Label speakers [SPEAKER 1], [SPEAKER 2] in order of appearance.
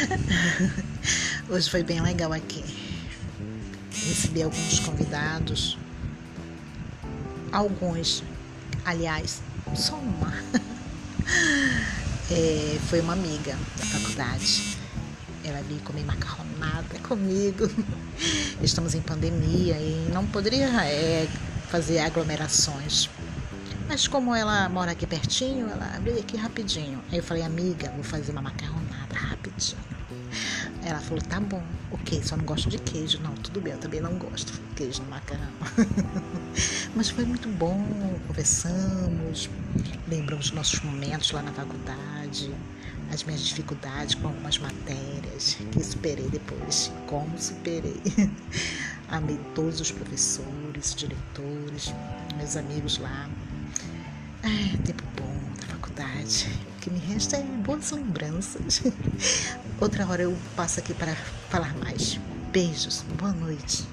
[SPEAKER 1] Hoje foi bem legal aqui. Recebi alguns convidados. Alguns, aliás, só uma. É, foi uma amiga da faculdade. Ela veio comer macarronada comigo. Estamos em pandemia e não poderia é, fazer aglomerações. Mas como ela mora aqui pertinho, ela veio aqui rapidinho. Aí eu falei, amiga, vou fazer uma macarronada Ela falou, tá bom, ok, só não gosto de queijo. Não, tudo bem, eu também não gosto de queijo no macarrão. Mas foi muito bom, conversamos, lembramos nossos momentos lá na faculdade, as minhas dificuldades com algumas matérias que superei depois. Como superei. Amei todos os professores, diretores, meus amigos lá. É, tempo bom da faculdade. Que me resta é boas lembranças. Outra hora eu passo aqui para falar mais. Beijos, boa noite.